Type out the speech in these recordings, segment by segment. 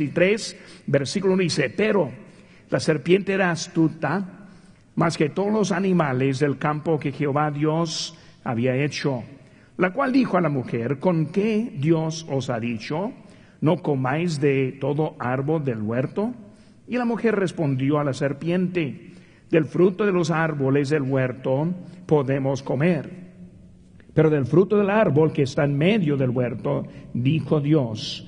y 3, versículo 1 dice, pero la serpiente era astuta más que todos los animales del campo que Jehová Dios había hecho, la cual dijo a la mujer, ¿con qué Dios os ha dicho? ¿No comáis de todo árbol del huerto? Y la mujer respondió a la serpiente, del fruto de los árboles del huerto podemos comer. Pero del fruto del árbol que está en medio del huerto, dijo Dios,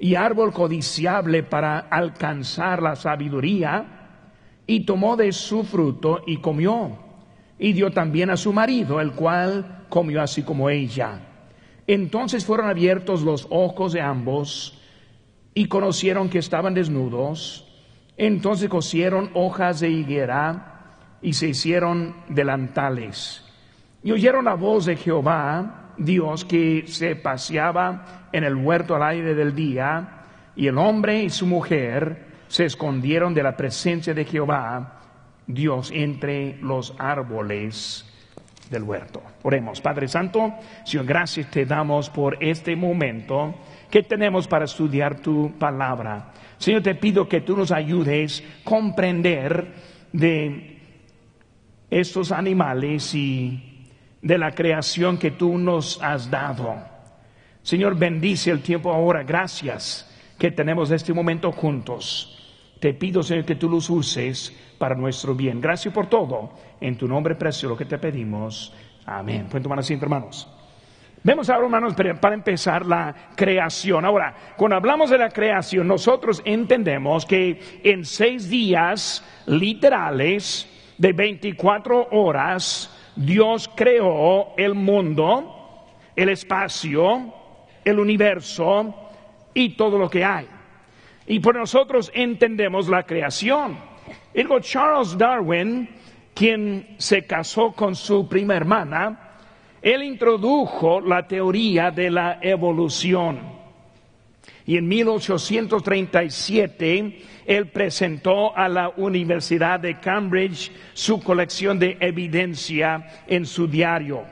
y árbol codiciable para alcanzar la sabiduría y tomó de su fruto y comió, y dio también a su marido, el cual comió así como ella. Entonces fueron abiertos los ojos de ambos y conocieron que estaban desnudos. Entonces cosieron hojas de higuera y se hicieron delantales. Y oyeron la voz de Jehová, Dios, que se paseaba en el huerto al aire del día, y el hombre y su mujer se escondieron de la presencia de Jehová, Dios, entre los árboles del huerto. Oremos, Padre Santo, Señor, gracias te damos por este momento que tenemos para estudiar tu palabra. Señor, te pido que tú nos ayudes a comprender de estos animales y de la creación que tú nos has dado. Señor, bendice el tiempo ahora. Gracias que tenemos este momento juntos. Te pido, Señor, que tú los uses para nuestro bien. Gracias por todo. En tu nombre precioso que te pedimos. Amén. Pueden tomar hermanos. Vemos ahora, hermanos, para empezar la creación. Ahora, cuando hablamos de la creación, nosotros entendemos que en seis días literales de 24 horas, Dios creó el mundo, el espacio, el universo y todo lo que hay. Y por nosotros entendemos la creación. Digo, Charles Darwin, quien se casó con su prima hermana, él introdujo la teoría de la evolución. Y en 1837 él presentó a la Universidad de Cambridge su colección de evidencia en su diario.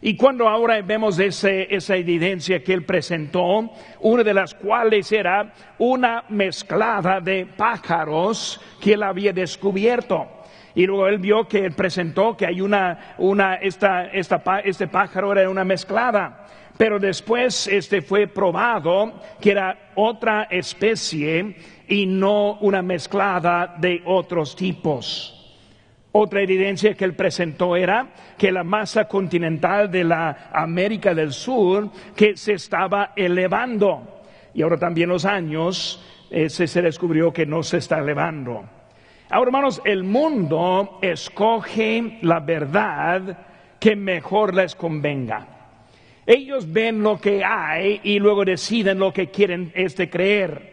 Y cuando ahora vemos esa evidencia que él presentó, una de las cuales era una mezclada de pájaros que él había descubierto. Y luego él vio que él presentó que hay una, una, esta, esta, este pájaro era una mezclada. Pero después este fue probado que era otra especie y no una mezclada de otros tipos. Otra evidencia que él presentó era que la masa continental de la América del Sur que se estaba elevando. Y ahora también los años se descubrió que no se está elevando. Ahora, hermanos, el mundo escoge la verdad que mejor les convenga. Ellos ven lo que hay y luego deciden lo que quieren este creer.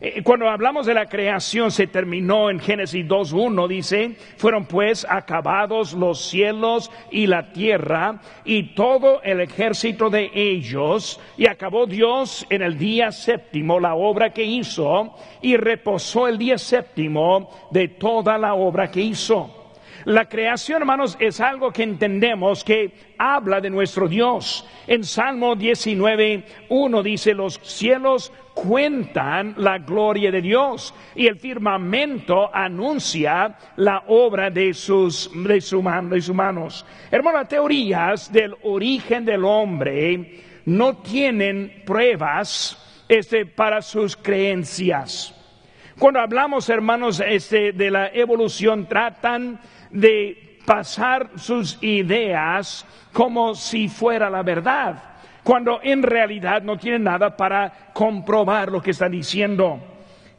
Eh, cuando hablamos de la creación se terminó en Génesis 2.1, dice, fueron pues acabados los cielos y la tierra y todo el ejército de ellos, y acabó Dios en el día séptimo la obra que hizo, y reposó el día séptimo de toda la obra que hizo. La creación, hermanos, es algo que entendemos que habla de nuestro Dios. En Salmo 19, 1 dice, los cielos cuentan la gloria de Dios y el firmamento anuncia la obra de sus, de, su, de sus manos. Hermanos, teorías del origen del hombre no tienen pruebas este, para sus creencias. Cuando hablamos, hermanos, este, de la evolución, tratan de pasar sus ideas como si fuera la verdad, cuando en realidad no tienen nada para comprobar lo que está diciendo.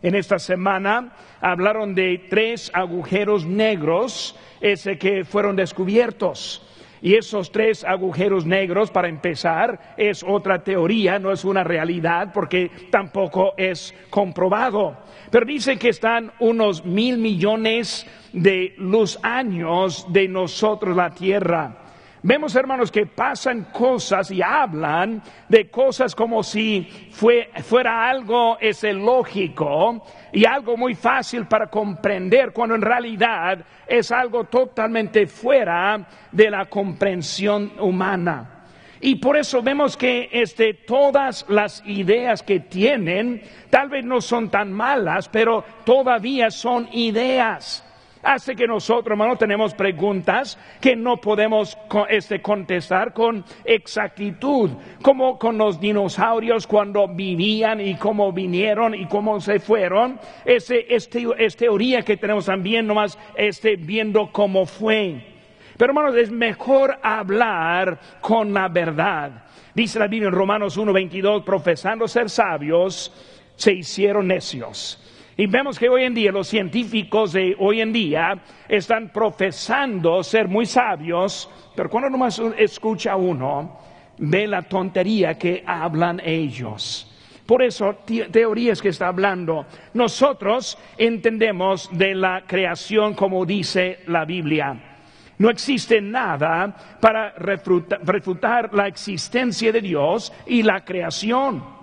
En esta semana hablaron de tres agujeros negros ese que fueron descubiertos. Y esos tres agujeros negros, para empezar, es otra teoría, no es una realidad porque tampoco es comprobado. Pero dice que están unos mil millones de luz años de nosotros la Tierra. Vemos, hermanos, que pasan cosas y hablan de cosas como si fuera algo ese lógico y algo muy fácil para comprender, cuando en realidad es algo totalmente fuera de la comprensión humana. Y por eso vemos que este, todas las ideas que tienen tal vez no son tan malas, pero todavía son ideas hace que nosotros, hermano, tenemos preguntas que no podemos este, contestar con exactitud, como con los dinosaurios cuando vivían y cómo vinieron y cómo se fueron. Ese, este, es teoría que tenemos también, nomás este, viendo cómo fue. Pero hermanos, es mejor hablar con la verdad. Dice la Biblia en Romanos 1.22, profesando ser sabios, se hicieron necios y vemos que hoy en día los científicos de hoy en día están profesando ser muy sabios, pero cuando nomás escucha uno, ve la tontería que hablan ellos. Por eso, teorías que está hablando, nosotros entendemos de la creación como dice la Biblia. No existe nada para refutar la existencia de Dios y la creación.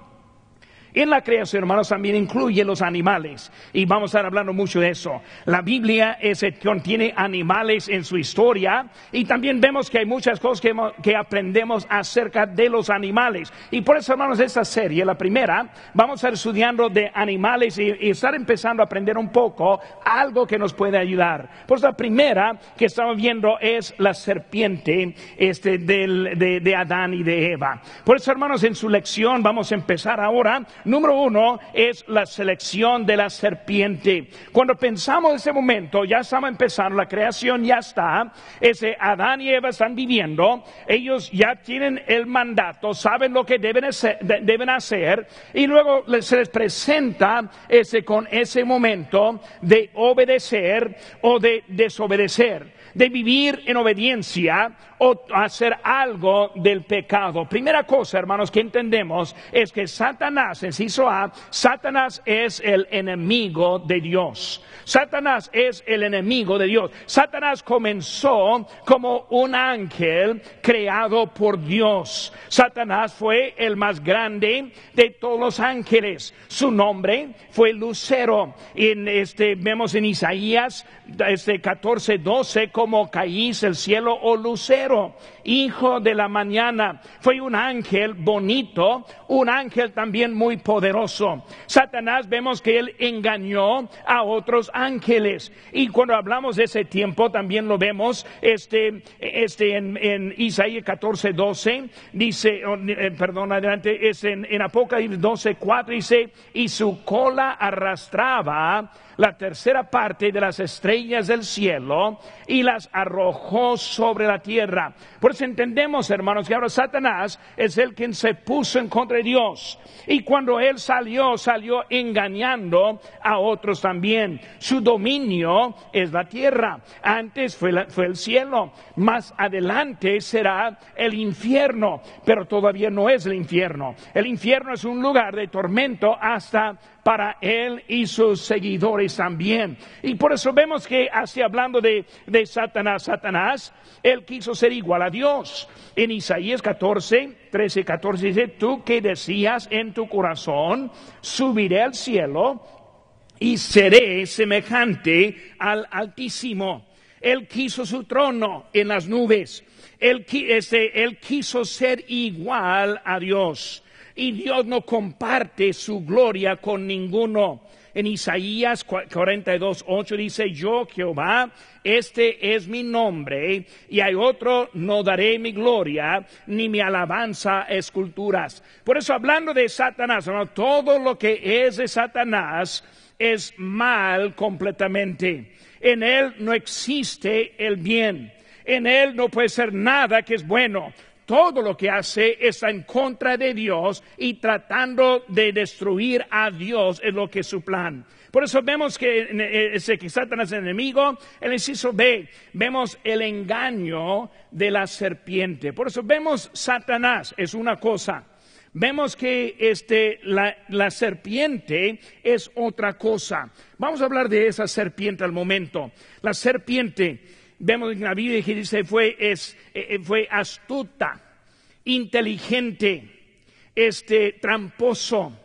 En la creación, hermanos, también incluye los animales. Y vamos a estar hablando mucho de eso. La Biblia es, contiene animales en su historia. Y también vemos que hay muchas cosas que, aprendemos acerca de los animales. Y por eso, hermanos, esta serie, la primera, vamos a estar estudiando de animales y, estar empezando a aprender un poco algo que nos puede ayudar. Pues la primera que estamos viendo es la serpiente este, de, de Adán y de Eva. Por eso, hermanos, en su lección vamos a empezar ahora Número uno es la selección de la serpiente. Cuando pensamos en ese momento, ya estamos empezando, la creación ya está, ese Adán y Eva están viviendo, ellos ya tienen el mandato, saben lo que deben hacer, deben hacer. Y luego se les presenta ese, con ese momento de obedecer o de desobedecer de vivir en obediencia o hacer algo del pecado. Primera cosa, hermanos, que entendemos es que Satanás, en A, Satanás es el enemigo de Dios. Satanás es el enemigo de Dios. Satanás comenzó como un ángel creado por Dios. Satanás fue el más grande de todos los ángeles. Su nombre fue Lucero. En este, vemos en Isaías este 14, 12 como caís el cielo o lucero, hijo de la mañana. Fue un ángel bonito, un ángel también muy poderoso. Satanás vemos que él engañó a otros ángeles. Y cuando hablamos de ese tiempo también lo vemos este, este en, Isaías 14, 12, dice, oh, eh, perdón, adelante, es en, en Apocalipsis 12, 4, dice, y su cola arrastraba la tercera parte de las estrellas del cielo y las arrojó sobre la tierra. Por eso entendemos, hermanos, que ahora Satanás es el quien se puso en contra de Dios. Y cuando él salió, salió engañando a otros también. Su dominio es la tierra. Antes fue, fue el cielo. Más adelante será el infierno. Pero todavía no es el infierno. El infierno es un lugar de tormento hasta para él y sus seguidores también. Y por eso vemos que así hablando de, de Satanás, Satanás, él quiso ser igual a Dios. En Isaías 14, 13, 14 dice, tú que decías en tu corazón, subiré al cielo y seré semejante al Altísimo. Él quiso su trono en las nubes. Él, este, él quiso ser igual a Dios y Dios no comparte su gloria con ninguno. En Isaías 42, 8 dice, yo Jehová, este es mi nombre, y hay otro, no daré mi gloria, ni mi alabanza a esculturas. Por eso hablando de Satanás, todo lo que es de Satanás es mal completamente. En él no existe el bien. En él no puede ser nada que es bueno todo lo que hace está en contra de Dios y tratando de destruir a Dios es lo que es su plan. Por eso vemos que, ese, que Satanás es el enemigo. El inciso B, vemos el engaño de la serpiente. Por eso vemos Satanás es una cosa. Vemos que este, la, la, serpiente es otra cosa. Vamos a hablar de esa serpiente al momento. La serpiente, vemos en la Biblia que dice fue, es, eh, eh, fue astuta, inteligente, este, tramposo.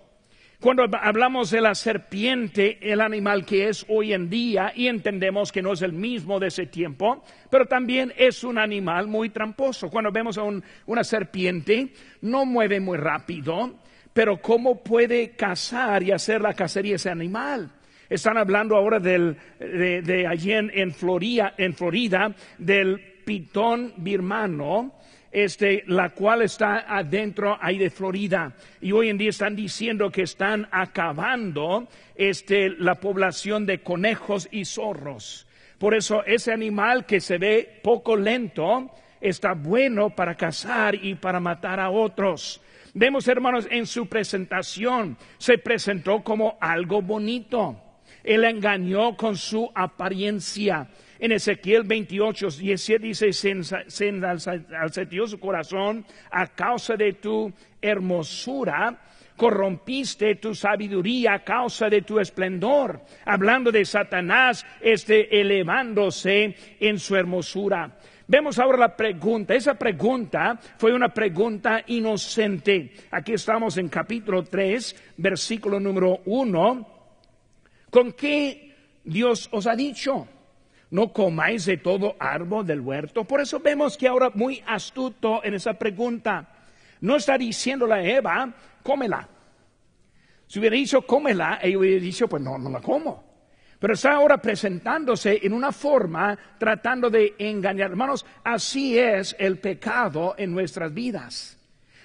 Cuando hablamos de la serpiente, el animal que es hoy en día, y entendemos que no es el mismo de ese tiempo, pero también es un animal muy tramposo. Cuando vemos a una serpiente, no mueve muy rápido, pero ¿cómo puede cazar y hacer la cacería ese animal? Están hablando ahora del, de, allí en, Florida, en Florida del pitón birmano, este, la cual está adentro ahí de Florida. Y hoy en día están diciendo que están acabando este, la población de conejos y zorros. Por eso ese animal que se ve poco lento está bueno para cazar y para matar a otros. Vemos, hermanos, en su presentación se presentó como algo bonito. Él engañó con su apariencia en Ezequiel 28, 17 dice, se enalceció su corazón a causa de tu hermosura, corrompiste tu sabiduría a causa de tu esplendor. Hablando de Satanás, este elevándose en su hermosura. Vemos ahora la pregunta. Esa pregunta fue una pregunta inocente. Aquí estamos en capítulo 3, versículo número 1. ¿Con qué Dios os ha dicho? no comáis de todo árbol del huerto. Por eso vemos que ahora muy astuto en esa pregunta. No está diciéndole a Eva, cómela. Si hubiera dicho cómela, ella hubiera dicho, pues no, no la como. Pero está ahora presentándose en una forma tratando de engañar. Hermanos, así es el pecado en nuestras vidas.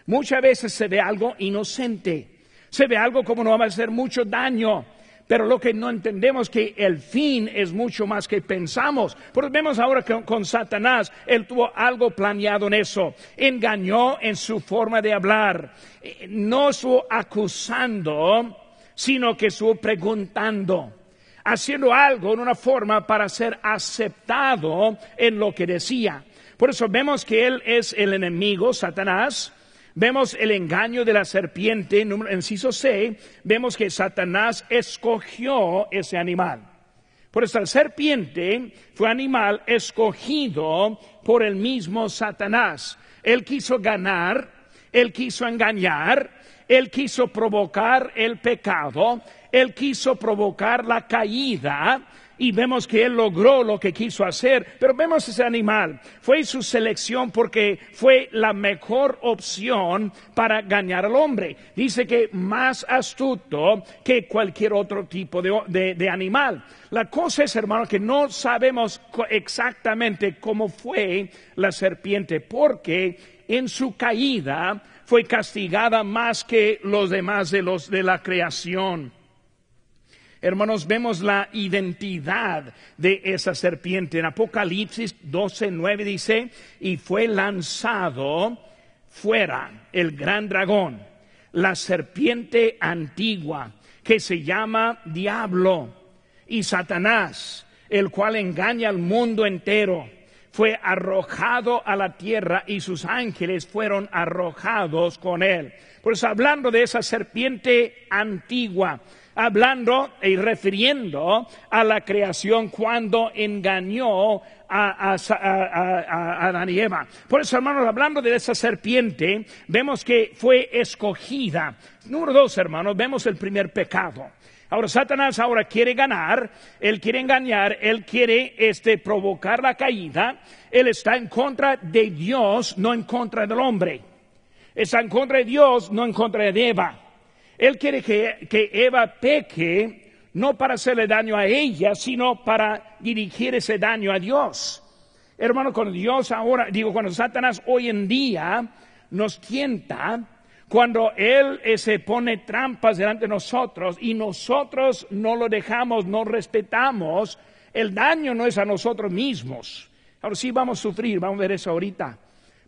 Muchas veces se ve algo inocente. Se ve algo como no va a hacer mucho daño pero lo que no entendemos que el fin es mucho más que pensamos. Porque vemos ahora que con Satanás, él tuvo algo planeado en eso. Engañó en su forma de hablar. Eh, no estuvo acusando, sino que estuvo preguntando. Haciendo algo en una forma para ser aceptado en lo que decía. Por eso vemos que él es el enemigo, Satanás Vemos el engaño de la serpiente, en inciso C, vemos que Satanás escogió ese animal. Por eso la serpiente fue animal escogido por el mismo Satanás. Él quiso ganar, él quiso engañar, él quiso provocar el pecado, él quiso provocar la caída, y vemos que él logró lo que quiso hacer, pero vemos ese animal. Fue su selección porque fue la mejor opción para ganar al hombre. Dice que más astuto que cualquier otro tipo de, de animal. La cosa es, hermano, que no sabemos exactamente cómo fue la serpiente, porque en su caída fue castigada más que los demás de los de la creación. Hermanos, vemos la identidad de esa serpiente. En Apocalipsis 12, 9 dice, y fue lanzado fuera el gran dragón, la serpiente antigua, que se llama diablo y Satanás, el cual engaña al mundo entero. Fue arrojado a la tierra y sus ángeles fueron arrojados con él. Por eso hablando de esa serpiente antigua, hablando y refiriendo a la creación cuando engañó a, a, y Eva. Por eso, hermanos, hablando de esa serpiente, vemos que fue escogida. Número dos, hermanos, vemos el primer pecado. Ahora Satanás ahora quiere ganar, él quiere engañar, él quiere este provocar la caída, él está en contra de Dios, no en contra del hombre. Está en contra de Dios, no en contra de Eva. Él quiere que, Eva peque no para hacerle daño a ella, sino para dirigir ese daño a Dios. Hermano, cuando Dios ahora, digo, cuando Satanás hoy en día nos tienta, cuando Él eh, se pone trampas delante de nosotros y nosotros no lo dejamos, no respetamos, el daño no es a nosotros mismos. Ahora sí vamos a sufrir, vamos a ver eso ahorita.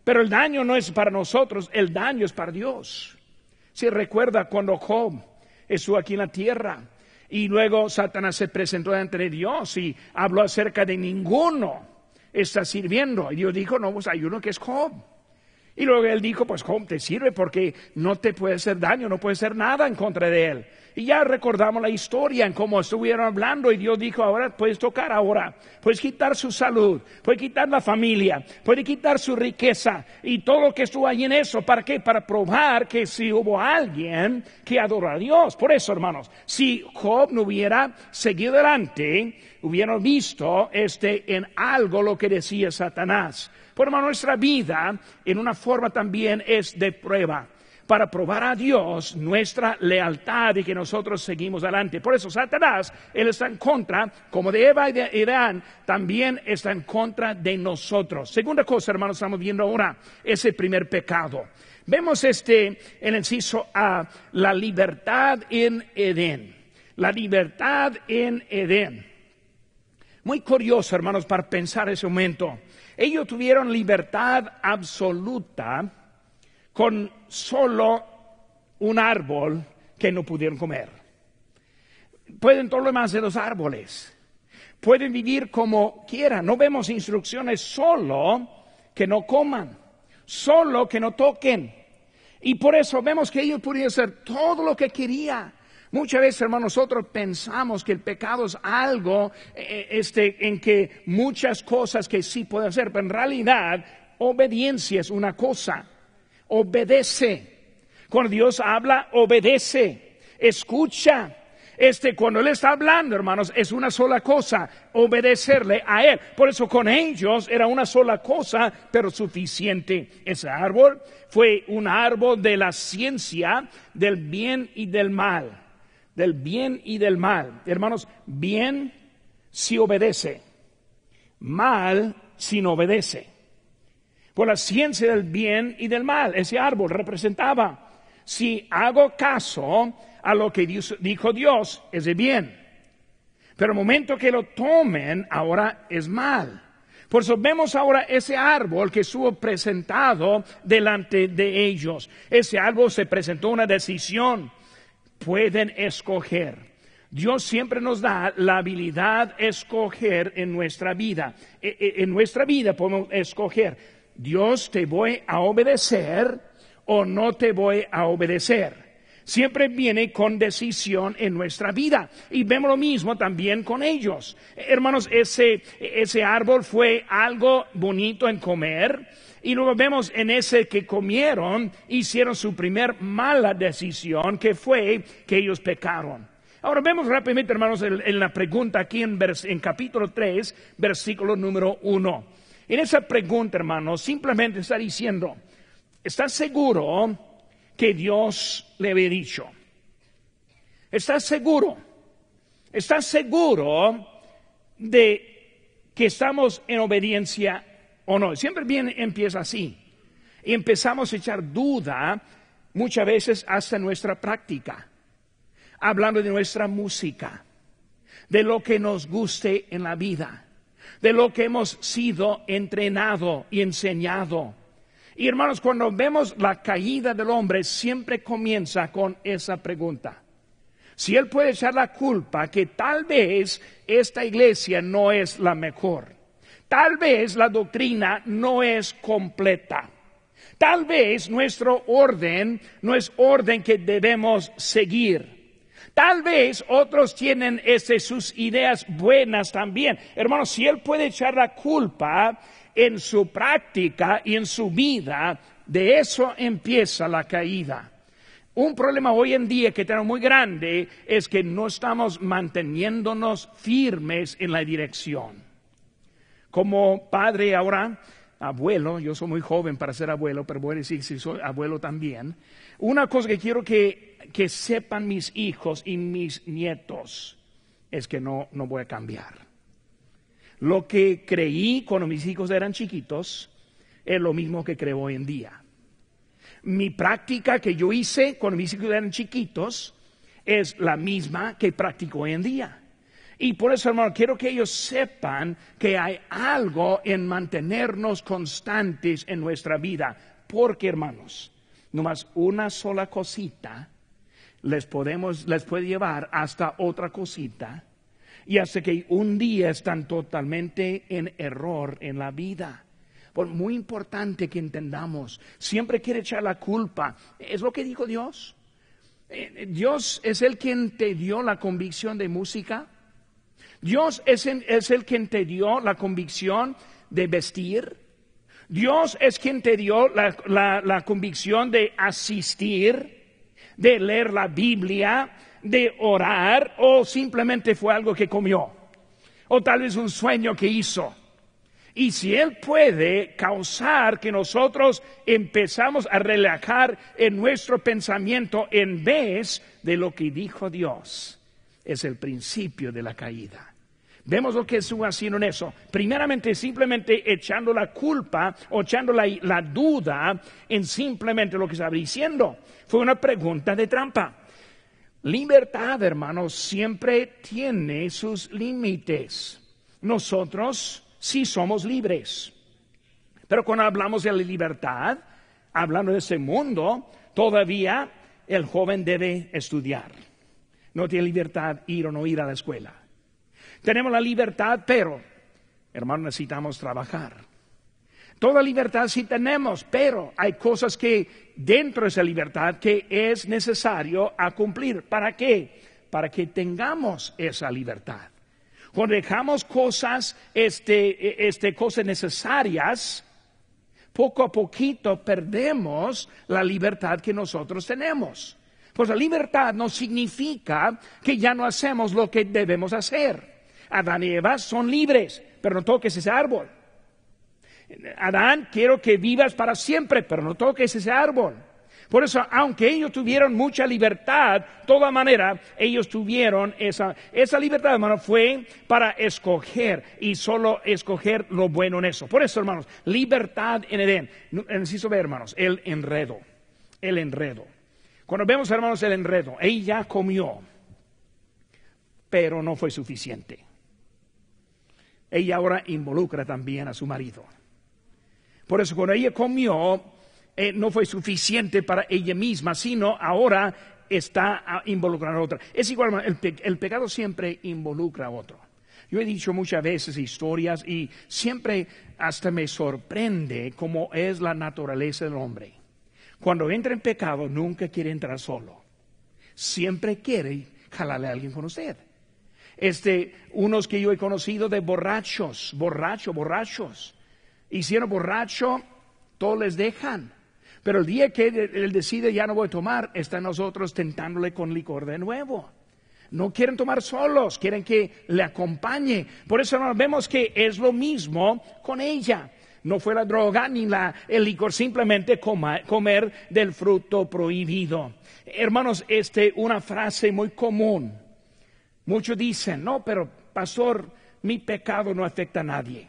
Pero el daño no es para nosotros, el daño es para Dios. Si recuerda cuando Job estuvo aquí en la tierra, Y luego Satanás se presentó ante Dios y habló acerca de ninguno está sirviendo. Y Dios dijo, no, pues hay uno que es Job. Y luego él dijo, pues Job te sirve porque no te puede hacer daño, no puede hacer nada en contra de él. Y ya recordamos la historia en cómo estuvieron hablando y Dios dijo, ahora puedes tocar ahora, puedes quitar su salud, puedes quitar la familia, puedes quitar su riqueza y todo lo que estuvo ahí en eso. ¿Para qué? Para probar que si hubo alguien que adora a Dios. Por eso, hermanos, si Job no hubiera seguido adelante, hubieran visto este en algo lo que decía Satanás. Por hermano, nuestra vida en una forma también es de prueba para probar a Dios nuestra lealtad y que nosotros seguimos adelante. Por eso Satanás, él está en contra, como de Eva y de Irán, también está en contra de nosotros. Segunda cosa, hermanos, estamos viendo ahora ese primer pecado. Vemos este, el inciso A, la libertad en Edén. La libertad en Edén. Muy curioso, hermanos, para pensar ese momento. Ellos tuvieron libertad absoluta con solo un árbol que no pudieron comer. Pueden todo lo demás de los árboles. Pueden vivir como quieran. No vemos instrucciones solo que no coman, solo que no toquen. Y por eso vemos que ellos podían hacer todo lo que querían. Muchas veces, hermanos, nosotros pensamos que el pecado es algo eh, este, en que muchas cosas que sí pueden hacer, pero en realidad obediencia es una cosa obedece. Cuando Dios habla, obedece, escucha. Este, cuando Él está hablando, hermanos, es una sola cosa, obedecerle a Él. Por eso con ellos era una sola cosa, pero suficiente. Ese árbol fue un árbol de la ciencia del bien y del mal. Del bien y del mal. Hermanos, bien si obedece, mal si no obedece por la ciencia del bien y del mal. Ese árbol representaba, si hago caso a lo que dijo Dios, es de bien. Pero el momento que lo tomen, ahora es mal. Por eso vemos ahora ese árbol que estuvo presentado delante de ellos. Ese árbol se presentó una decisión. Pueden escoger. Dios siempre nos da la habilidad de escoger en nuestra vida. E, e, en nuestra vida podemos escoger Dios te voy a obedecer o no te voy a obedecer. Siempre viene con decisión en nuestra vida. Y vemos lo mismo también con ellos. Hermanos, ese, ese árbol fue algo bonito en comer. Y luego vemos en ese que comieron, hicieron su primer mala decisión, que fue que ellos pecaron. Ahora vemos rápidamente, hermanos, en, la pregunta aquí en, en capítulo 3, versículo número 1. En esa pregunta, hermano, simplemente está diciendo, ¿estás seguro que Dios le había dicho? ¿Estás seguro? ¿Estás seguro de que estamos en obediencia o no? Siempre bien empieza así. Y empezamos a echar duda muchas veces hasta nuestra práctica, hablando de nuestra música, de lo que nos guste en la vida de lo que hemos sido entrenado y enseñado. Y hermanos, cuando vemos la caída del hombre, siempre comienza con esa pregunta. Si él puede echar la culpa que tal vez esta iglesia no es la mejor, tal vez la doctrina no es completa, tal vez nuestro orden no es orden que debemos seguir. Tal vez otros tienen ese, sus ideas buenas también. Hermanos, si él puede echar la culpa en su práctica y en su vida, de eso empieza la caída. Un problema hoy en día que tenemos muy grande es que no estamos manteniéndonos firmes en la dirección. Como padre ahora, abuelo, yo soy muy joven para ser abuelo, pero voy a decir si soy abuelo también. Una cosa que quiero que que sepan mis hijos y mis nietos es que no, no voy a cambiar. Lo que creí cuando mis hijos eran chiquitos es lo mismo que creo hoy en día. Mi práctica que yo hice cuando mis hijos eran chiquitos es la misma que practico hoy en día. Y por eso, hermano, quiero que ellos sepan que hay algo en mantenernos constantes en nuestra vida. Porque, hermanos, nomás una sola cosita les podemos, les puede llevar hasta otra cosita y hasta que un día están totalmente en error en la vida. Por muy importante que entendamos, siempre quiere echar la culpa. Es lo que dijo Dios. Eh, Dios es el quien te dio la convicción de música. Dios es, es el quien te dio la convicción de vestir. Dios es quien te dio la, la, convicción de asistir, de leer la Biblia, de orar, o simplemente fue algo que comió, o tal vez un sueño que hizo. Y si Él puede causar que nosotros empezamos a relajar en nuestro pensamiento en vez de lo que dijo Dios, es el principio de la caída. Vemos lo que estuvo haciendo en eso. Primeramente, simplemente echando la culpa o echando la, duda en simplemente lo que estaba diciendo. Fue una pregunta de trampa. Libertad, hermanos, siempre tiene sus límites. Nosotros sí somos libres. Pero cuando hablamos de la libertad, hablando de ese mundo, todavía el joven debe estudiar. No tiene libertad ir o no ir a la escuela tenemos la libertad, pero, hermano, necesitamos trabajar. Toda libertad sí tenemos, pero hay cosas que dentro de esa libertad que es necesario cumplir. ¿Para qué? Para que tengamos esa libertad. Cuando dejamos cosas, este, este, cosas necesarias, poco a poquito perdemos la libertad que nosotros tenemos. Pues la libertad no significa que ya no hacemos lo que debemos hacer. Adán y Eva son libres, pero no toques ese árbol. Adán, quiero que vivas para siempre, pero no toques ese árbol. Por eso, aunque ellos tuvieron mucha libertad, toda manera, ellos tuvieron esa, esa libertad, hermano, fue para escoger y solo escoger lo bueno en eso. Por eso, hermanos, libertad en Edén. Necesito ver, hermanos, el enredo, el enredo. Cuando vemos, hermanos, el enredo, ella comió, pero no fue suficiente ella ahora involucra también a su marido. Por eso cuando ella comió, eh, no fue suficiente para ella misma, sino ahora está involucrando a otra. Es igual, el, pecado siempre involucra a otro. Yo he dicho muchas veces historias y siempre hasta me sorprende cómo es la naturaleza del hombre. Cuando entra en pecado nunca quiere entrar solo. Siempre quiere jalarle a alguien con usted. Este, unos que yo he conocido de borrachos, borrachos, borrachos. Hicieron borracho, todos les dejan. Pero el día que él decide ya no voy a tomar, están nosotros tentándole con licor de nuevo. No quieren tomar solos, quieren que le acompañe. Por eso nos vemos que es lo mismo con ella. No fue la droga ni la, el licor, simplemente comer del fruto prohibido. Hermanos, este, una frase muy común Muchos dicen, no, pero pastor, mi pecado no afecta a nadie.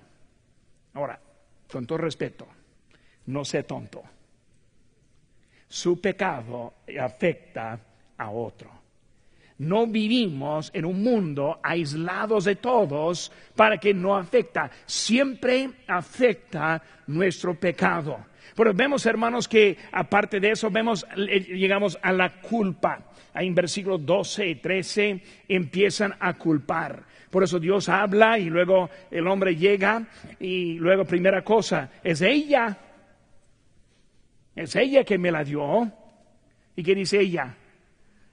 Ahora, con todo respeto, no sé tonto. Su pecado afecta a otro. No vivimos en un mundo aislados de todos para que no afecta. Siempre afecta nuestro pecado. Pero vemos, hermanos, que aparte de eso, vemos, eh, llegamos a la culpa. Ahí en versículos 12 y 13 empiezan a culpar. Por eso Dios habla y luego el hombre llega y luego primera cosa, es ella. Es ella que me la dio. ¿Y qué dice ella?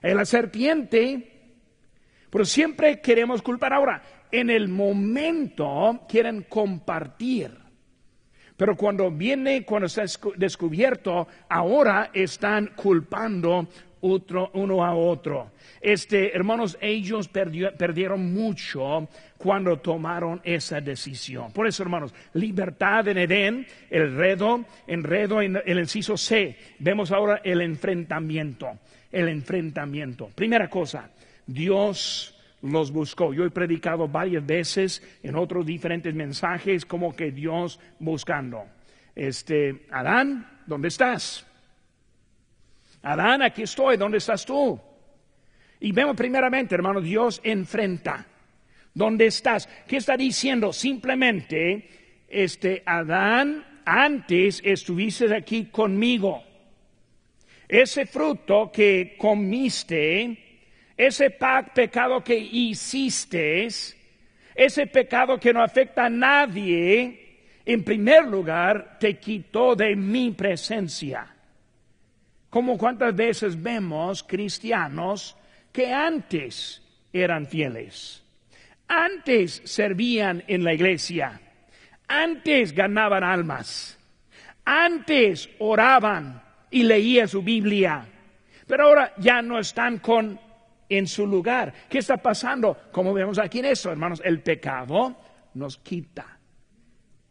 Es la serpiente. Pero siempre queremos culpar. Ahora, en el momento quieren compartir. Pero cuando viene, cuando está descubierto, ahora están culpando uno a otro. Este, hermanos, ellos perdieron mucho cuando tomaron esa decisión. Por eso, hermanos, libertad en Edén, el enredo, enredo en el inciso C. Vemos ahora el enfrentamiento, el enfrentamiento. Primera cosa, Dios los buscó. Yo he predicado varias veces en otros diferentes mensajes como que Dios buscando. Este, Adán, ¿dónde estás? Adán, aquí estoy, ¿dónde estás tú? Y vemos primeramente, hermano, Dios enfrenta. ¿Dónde estás? ¿Qué está diciendo? Simplemente, este, Adán, antes estuviste aquí conmigo. ese fruto que comiste, ese pecado que hiciste, ese pecado que no afecta a nadie, en primer lugar te quitó de mi presencia. Como cuántas veces vemos cristianos que antes eran fieles, antes servían en la iglesia, antes ganaban almas, antes oraban y leían su Biblia, pero ahora ya no están con en su lugar. ¿Qué está pasando? Como vemos aquí en eso, hermanos, el pecado nos quita.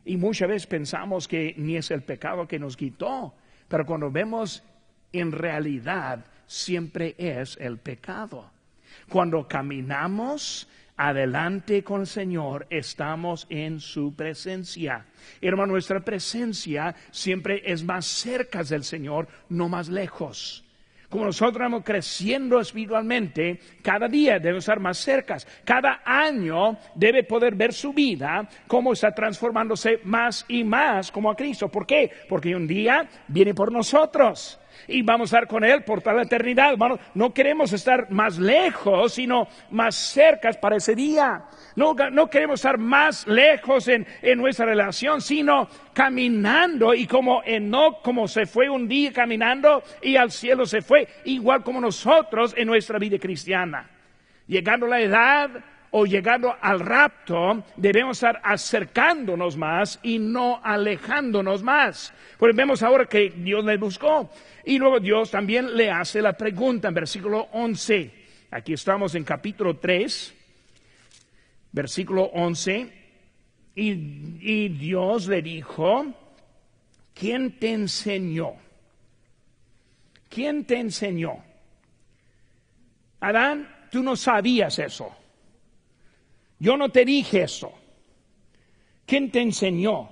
Y muchas veces pensamos que ni es el pecado que nos quitó, pero cuando vemos en realidad siempre es el pecado. Cuando caminamos adelante con el Señor, estamos en su presencia. Hermano, nuestra presencia siempre es más cerca del Señor, no más lejos como nosotros vamos creciendo espiritualmente, cada día debe estar más cerca. Cada año debe poder ver su vida, cómo está transformándose más y más como a Cristo. ¿Por qué? Porque un día viene por nosotros y vamos a estar con Él por toda la eternidad. no queremos estar más lejos, sino más cerca para ese día. No, no queremos estar más lejos en, en, nuestra relación, sino caminando y como Enoch, como se fue un día caminando y al cielo se fue, igual como nosotros en nuestra vida cristiana. Llegando la edad o llegando al rapto, debemos estar acercándonos más y no alejándonos más. Pues vemos ahora que Dios le buscó. Y luego Dios también le hace la pregunta en versículo 11. Aquí estamos en capítulo 3, versículo 11. Y, y Dios le dijo, ¿quién te enseñó? ¿Quién te enseñó? Adán, tú no sabías eso. Yo no te dije eso. ¿Quién te enseñó?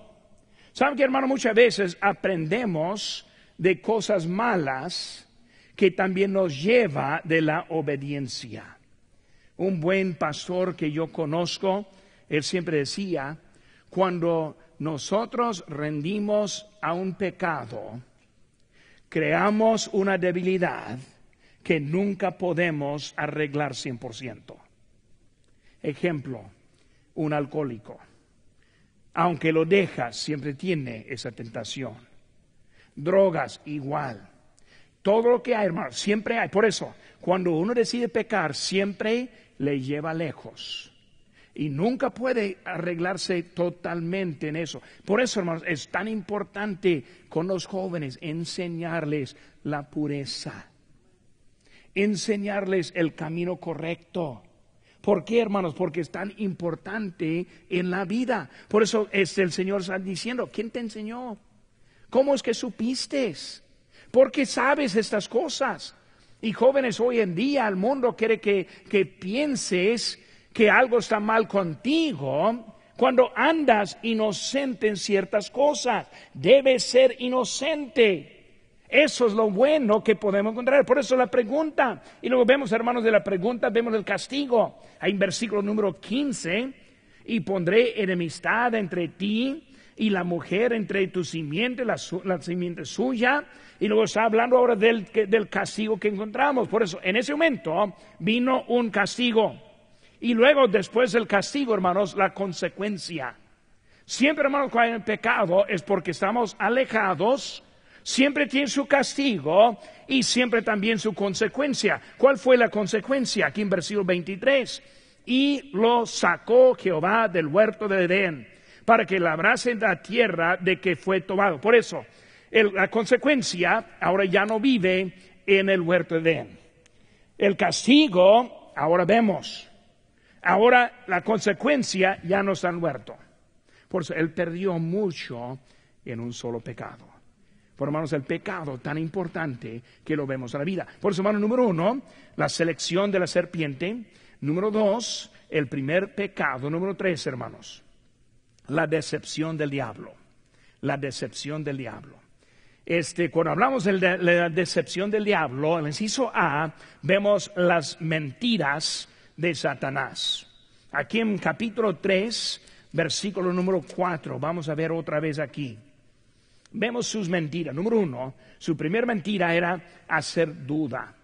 ¿Saben que hermano? Muchas veces aprendemos de cosas malas que también nos lleva de la obediencia. Un buen pastor que yo conozco, él siempre decía, cuando nosotros rendimos a un pecado, creamos una debilidad que nunca podemos arreglar 100%. Ejemplo, un alcohólico. Aunque lo deja, siempre tiene esa tentación. Drogas, igual. Todo lo que hay, hermano, siempre hay. Por eso, cuando uno decide pecar, siempre le lleva lejos. Y nunca puede arreglarse totalmente en eso. Por eso, hermanos, es tan importante con los jóvenes enseñarles la pureza, enseñarles el camino correcto ¿Por qué, hermanos? Porque es tan importante en la vida. Por eso es el Señor está diciendo, ¿quién te enseñó? ¿Cómo es que supiste? ¿Por qué sabes estas cosas? Y jóvenes, hoy en día el mundo quiere que, que pienses que algo está mal contigo cuando andas inocente en ciertas cosas. Debes ser inocente. Eso es lo bueno que podemos encontrar. Por eso la pregunta. Y luego vemos, hermanos, de la pregunta, vemos el castigo. Hay en versículo número 15. Y pondré enemistad entre ti y la mujer, entre tu simiente, la, simiente suya. Y luego está hablando ahora del, del castigo que encontramos. Por eso, en ese momento vino un castigo. Y luego, después del castigo, hermanos, la consecuencia. Siempre, hermanos, cuando hay pecado es porque estamos alejados siempre tiene su castigo y siempre también su consecuencia. ¿Cuál fue la consecuencia? Aquí en versículo 23. Y lo sacó Jehová del huerto de Edén para que labrasen la tierra de que fue tomado. Por eso, la consecuencia ahora ya no vive en el huerto de Edén. El castigo, ahora vemos. Ahora la consecuencia ya no está en el huerto. Por eso él perdió mucho en un solo pecado. Por hermanos, el pecado tan importante que lo vemos en la vida. Por eso, hermano, número uno, la selección de la serpiente. Número dos, el primer pecado. Número tres, hermanos, la decepción del diablo. La decepción del diablo. Este, cuando hablamos de la decepción del diablo, en el inciso A, vemos las mentiras de Satanás. Aquí en capítulo 3, versículo número 4, vamos a ver otra vez aquí. Vemos sus mentiras. Número uno, su primera mentira era hacer duda.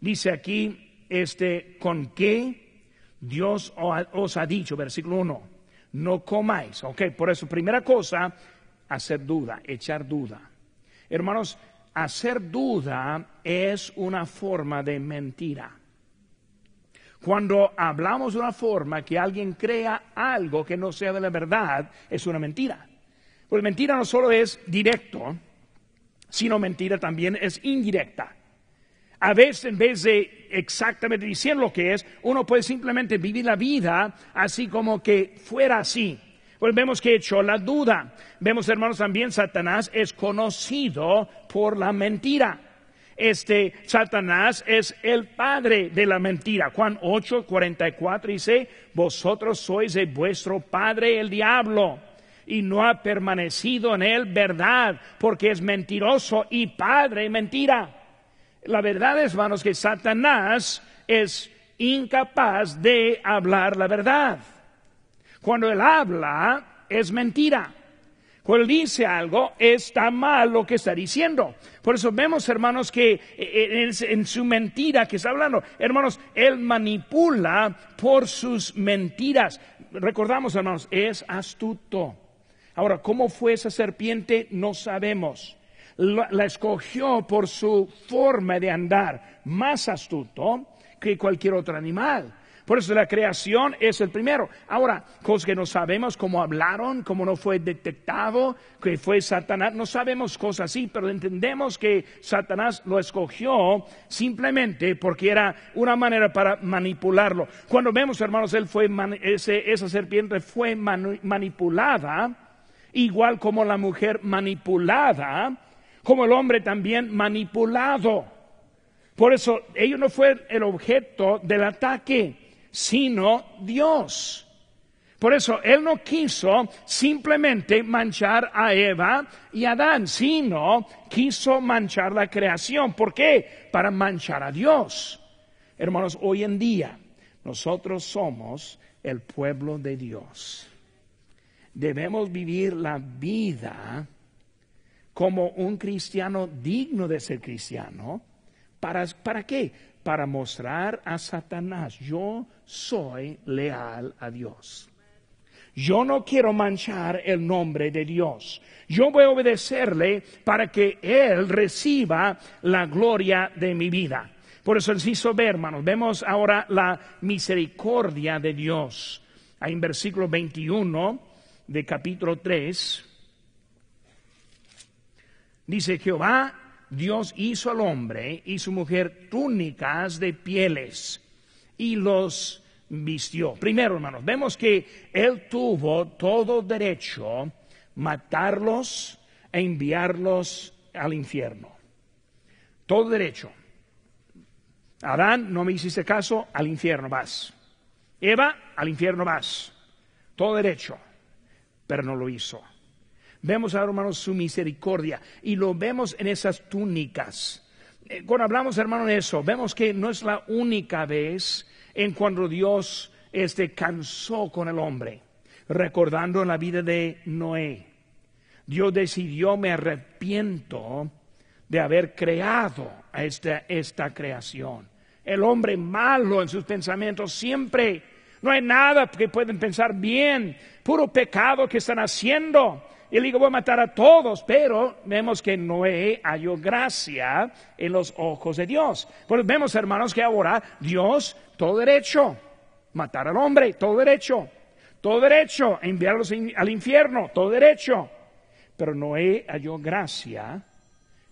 Dice aquí, este, ¿con qué Dios os ha dicho? Versículo uno, no comáis. Ok, por eso, primera cosa, hacer duda, echar duda. Hermanos, hacer duda es una forma de mentira. Cuando hablamos de una forma que alguien crea algo que no sea de la verdad, es una mentira. Pues mentira no solo es directo, sino mentira también es indirecta. A veces, en vez de exactamente decir lo que es, uno puede simplemente vivir la vida así como que fuera así. Pues vemos que echó la duda. Vemos, hermanos, también Satanás es conocido por la mentira. Este Satanás es el padre de la mentira. Juan 8, 44 dice, vosotros sois de vuestro padre el diablo y no ha permanecido en él verdad, porque es mentiroso y padre mentira. La verdad hermanos, que Satanás es incapaz de hablar la verdad. Cuando él habla, es mentira. Cuando él dice algo, está mal lo que está diciendo. Por eso vemos, hermanos, que eh, eh, en, su mentira que está hablando, hermanos, él manipula por sus mentiras. Recordamos, hermanos, es astuto. Ahora, ¿cómo fue esa serpiente? No sabemos. La, escogió por su forma de andar, más astuto que cualquier otro animal. Por eso la creación es el primero. Ahora, cosas que no sabemos, cómo hablaron, cómo no fue detectado, que fue Satanás, no sabemos cosas así, pero entendemos que Satanás lo escogió simplemente porque era una manera para manipularlo. Cuando vemos, hermanos, él fue, esa serpiente fue manipulada igual como la mujer manipulada, como el hombre también manipulado. Por eso ellos no fue el objeto del ataque, sino Dios. Por eso Él no quiso simplemente manchar a Eva y a Adán, sino quiso manchar la creación. ¿Por qué? Para manchar a Dios. Hermanos, hoy en día nosotros somos el pueblo de Dios debemos vivir la vida como un cristiano digno de ser cristiano. ¿Para, ¿Para qué? Para mostrar a Satanás, yo soy leal a Dios. Yo no quiero manchar el nombre de Dios. Yo voy a obedecerle para que Él reciba la gloria de mi vida. Por eso, hizo ver, hermanos, vemos ahora la misericordia de Dios. Ahí en versículo 21 de capítulo 3, dice Jehová, Dios hizo al hombre y su mujer túnicas de pieles y los vistió. Primero, hermanos, vemos que él tuvo todo derecho matarlos e enviarlos al infierno. Todo derecho. Adán, no me hiciste caso, al infierno vas. Eva, al infierno vas. Todo derecho pero no lo hizo. Vemos ahora, hermanos, su misericordia y lo vemos en esas túnicas. Eh, cuando hablamos, hermano, de eso, vemos que no es la única vez en cuando Dios este, cansó con el hombre, recordando en la vida de Noé. Dios decidió, me arrepiento de haber creado esta, esta creación. El hombre malo en sus pensamientos siempre no hay nada que pueden pensar bien, puro pecado que están haciendo. Y le digo, voy a matar a todos, pero vemos que Noé halló gracia en los ojos de Dios. Pues vemos, hermanos, que ahora Dios, todo derecho, matar al hombre, todo derecho, todo derecho, enviarlos al infierno, todo derecho. Pero Noé halló gracia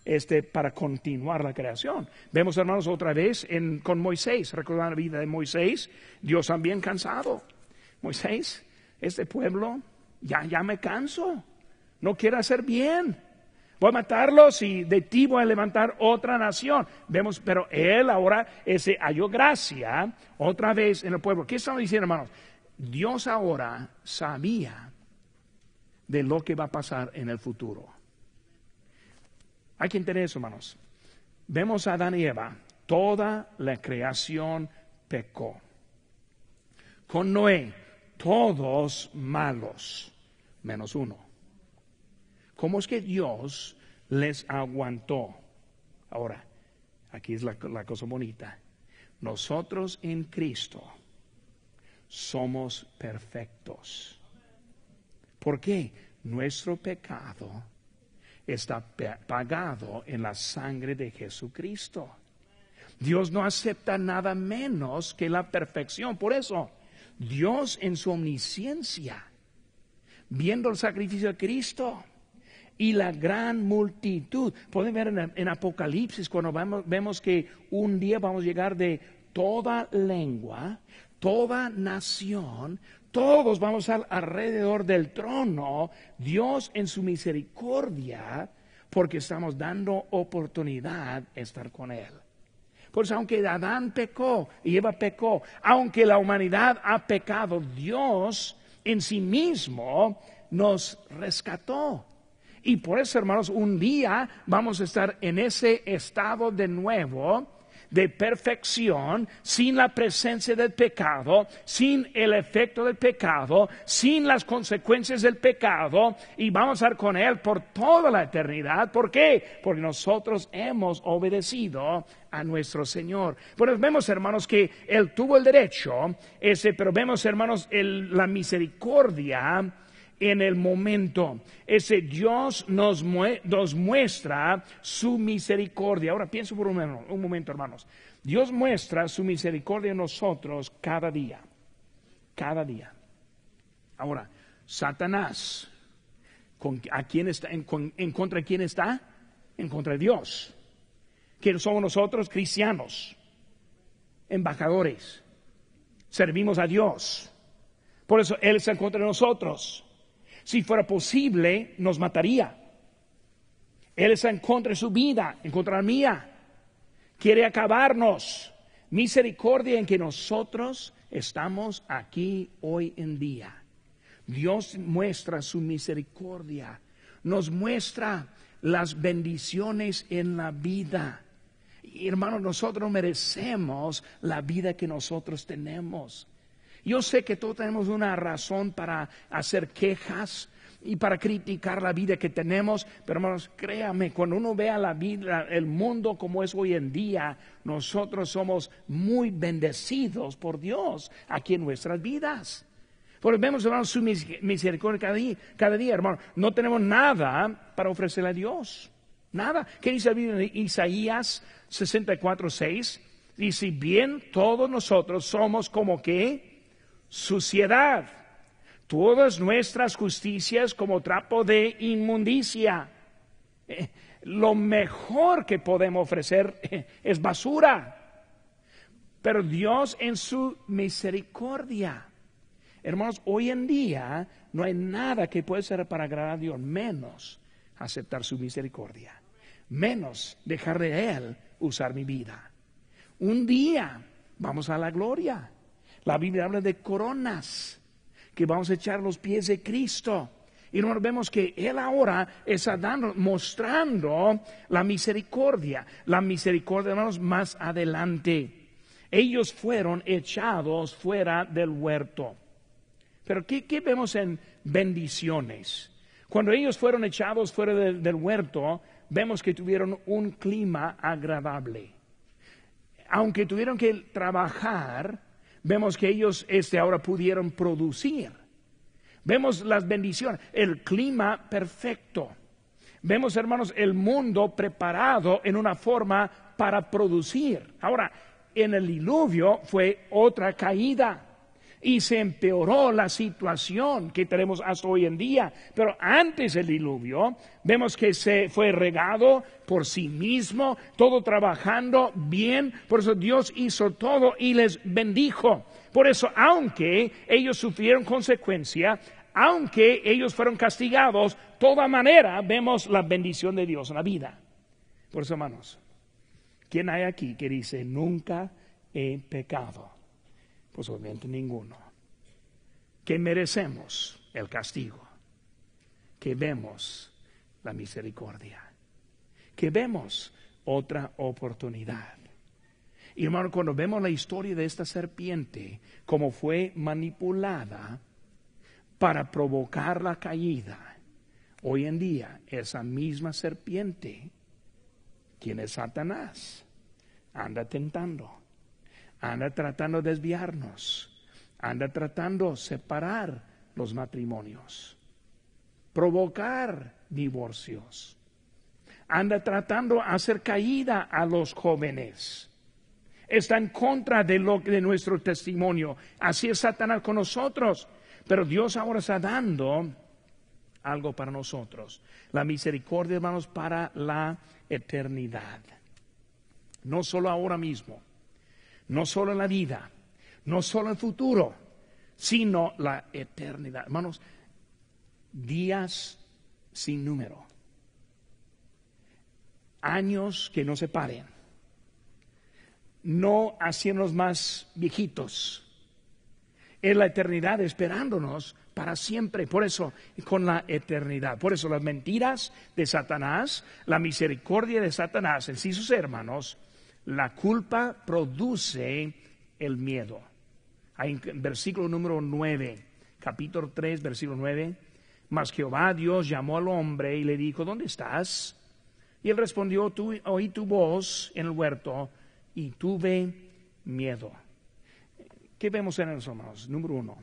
este, para continuar la creación. Vemos, hermanos, otra vez en, con Moisés, recordando la vida de Moisés, Dios también cansado. Moisés, este pueblo, ya, ya me canso, no quiere hacer bien. Voy a matarlos y de ti voy a levantar otra nación. Vemos, pero él ahora ese halló gracia otra vez en el pueblo. ¿Qué estamos diciendo, hermanos? Dios ahora sabía de lo que va a pasar en el futuro. Hay que entender eso, hermanos. Vemos a Adán y Eva, toda la creación pecó. Con Noé, todos malos, menos uno. ¿Cómo es que Dios les aguantó? Ahora, aquí es la, cosa bonita. Nosotros en Cristo somos perfectos. ¿Por qué? Nuestro pecado está pagado en la sangre de Jesucristo. Dios no acepta nada menos que la perfección. Por eso, Dios en su omnisciencia, viendo el sacrificio de Cristo y la gran multitud, pueden ver en, Apocalipsis cuando vemos que un día vamos a llegar de toda lengua, toda nación, todos vamos al alrededor del trono, Dios en su misericordia, porque estamos dando oportunidad a estar con Él. Por eso, aunque Adán pecó y Eva pecó, aunque la humanidad ha pecado, Dios en sí mismo nos rescató. Y por eso, hermanos, un día vamos a estar en ese estado de nuevo de perfección, sin la presencia del pecado, sin el efecto del pecado, sin las consecuencias del pecado, y vamos a estar con Él por toda la eternidad. ¿Por qué? Porque nosotros hemos obedecido a nuestro Señor. Bueno, vemos, hermanos, que Él tuvo el derecho, ese, pero vemos, hermanos, la misericordia en el momento. Ese Dios nos, muestra su misericordia. Ahora pienso por un, momento, hermanos. Dios muestra su misericordia en nosotros cada día. Cada día. Ahora, Satanás, ¿a quién está, en, contra de quién está? En contra de Dios. ¿Quiénes somos nosotros? Cristianos, embajadores. Servimos a Dios. Por eso Él está en contra de nosotros. Si fuera posible, nos mataría. Él está en contra de su vida, en contra de la mía. Quiere acabarnos. Misericordia en que nosotros estamos aquí hoy en día. Dios muestra su misericordia. Nos muestra las bendiciones en la vida. Hermanos, nosotros merecemos la vida que nosotros tenemos. Yo sé que todos tenemos una razón para hacer quejas y para criticar la vida que tenemos, pero hermanos, créame, cuando uno vea la vida, el mundo como es hoy en día, nosotros somos muy bendecidos por Dios aquí en nuestras vidas. Porque vemos, hermanos, su misericordia cada día, cada día, hermano. No tenemos nada para ofrecerle a Dios. Nada. ¿Qué dice Isaías 64, 6? Y si bien todos nosotros somos como que suciedad, todas nuestras justicias como trapo de inmundicia. Eh, lo mejor que podemos ofrecer eh, es basura. Pero Dios en su misericordia. Hermanos, hoy en día no hay nada que pueda ser para agradar a Dios, menos aceptar su misericordia, menos dejar de Él usar mi vida. Un día vamos a la gloria. La Biblia habla de coronas que vamos a echar los pies de Cristo. Y nos vemos que Él ahora está dando, mostrando la misericordia, la misericordia, hermanos, más adelante. Ellos fueron echados fuera del huerto. Pero ¿qué, vemos en bendiciones? Cuando ellos fueron echados fuera del huerto, vemos que tuvieron un clima agradable. Aunque tuvieron que trabajar, Vemos que ellos este, ahora pudieron producir. Vemos las bendiciones, el clima perfecto. Vemos, hermanos, el mundo preparado en una forma para producir. Ahora, en el diluvio fue otra caída y se empeoró la situación que tenemos hasta hoy en día. Pero antes del diluvio, vemos que se fue regado por sí mismo, todo trabajando bien. Por eso Dios hizo todo y les bendijo. Por eso, aunque ellos sufrieron consecuencia, aunque ellos fueron castigados, toda manera vemos la bendición de Dios en la vida. Por eso, hermanos, ¿quién hay aquí que dice, nunca he pecado? Pues obviamente ninguno. Que merecemos el castigo, que vemos la misericordia, que vemos otra oportunidad. Y hermano, cuando vemos la historia de esta serpiente, como fue manipulada para provocar la caída, Hoy en día, esa misma serpiente, quien es Satanás, anda tentando, anda tratando de desviarnos, anda tratando de separar los matrimonios, provocar divorcios, anda tratando de hacer caída a los jóvenes. Está en contra de, lo, de nuestro testimonio. Así es Satanás con nosotros. Pero Dios ahora está dando algo para nosotros. La misericordia, hermanos, para la eternidad. No solo ahora mismo, no solo en la vida, no solo en el futuro, sino la eternidad. Hermanos, días sin número, años que no se paren, no haciéndonos más viejitos, es la eternidad esperándonos para siempre. Por eso, con la eternidad. Por eso las mentiras de Satanás, la misericordia de Satanás en sí sus hermanos, la culpa produce el miedo. Versículo número 9, capítulo 3, versículo 9. Mas Jehová Dios llamó al hombre y le dijo, ¿dónde estás? Y él respondió, oí tu voz en el huerto y tuve miedo. ¿Qué vemos en los hermanos? Número uno,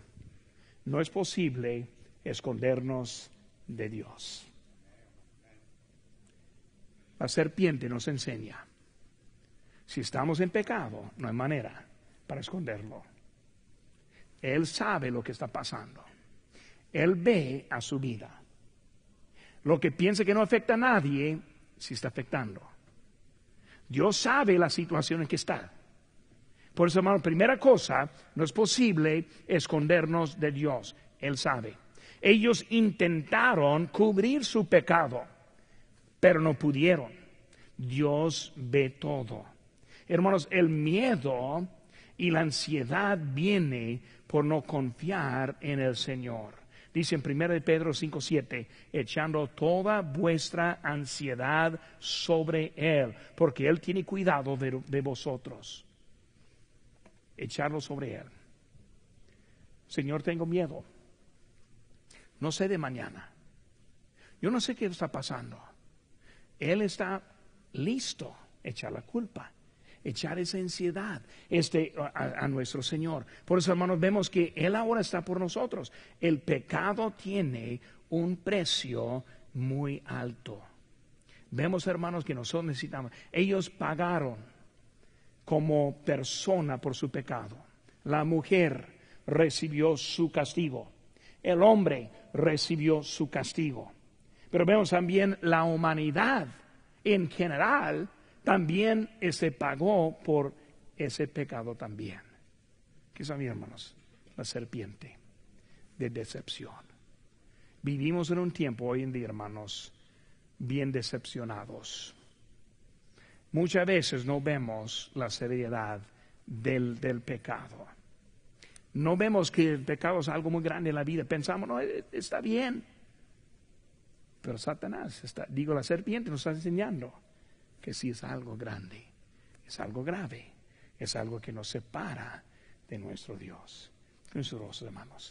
no es posible escondernos de Dios. La serpiente nos enseña, si estamos en pecado, no hay manera para esconderlo. Él sabe lo que está pasando. Él ve a su vida. Lo que piensa que no afecta a nadie, sí está afectando. Dios sabe la situación en que está. Por eso, hermano, primera cosa, no es posible escondernos de Dios. Él sabe. Ellos intentaron cubrir su pecado, pero no pudieron. Dios ve todo. Hermanos, el miedo y la ansiedad viene por no confiar en el Señor. Dice en 1 Pedro 5:7, echando toda vuestra ansiedad sobre Él, porque Él tiene cuidado de, de vosotros echarlo sobre Él. Señor, tengo miedo. No sé de mañana. Yo no sé qué está pasando. Él está listo echar la culpa, echar esa ansiedad este, a, a, nuestro Señor. Por eso, hermanos, vemos que Él ahora está por nosotros. El pecado tiene un precio muy alto. Vemos, hermanos, que nosotros necesitamos. Ellos pagaron como persona por su pecado. La mujer recibió su castigo. El hombre recibió su castigo. Pero vemos también la humanidad en general también se pagó por ese pecado también. ¿Qué son, hermanos? La serpiente de decepción. Vivimos en un tiempo hoy en día, hermanos, bien decepcionados. Muchas veces no vemos la seriedad del, del, pecado. No vemos que el pecado es algo muy grande en la vida. Pensamos, no, eh, está bien. Pero Satanás, está, digo, la serpiente nos está enseñando que sí es algo grande, es algo grave, es algo que nos separa de nuestro Dios. Nuestros hermanos.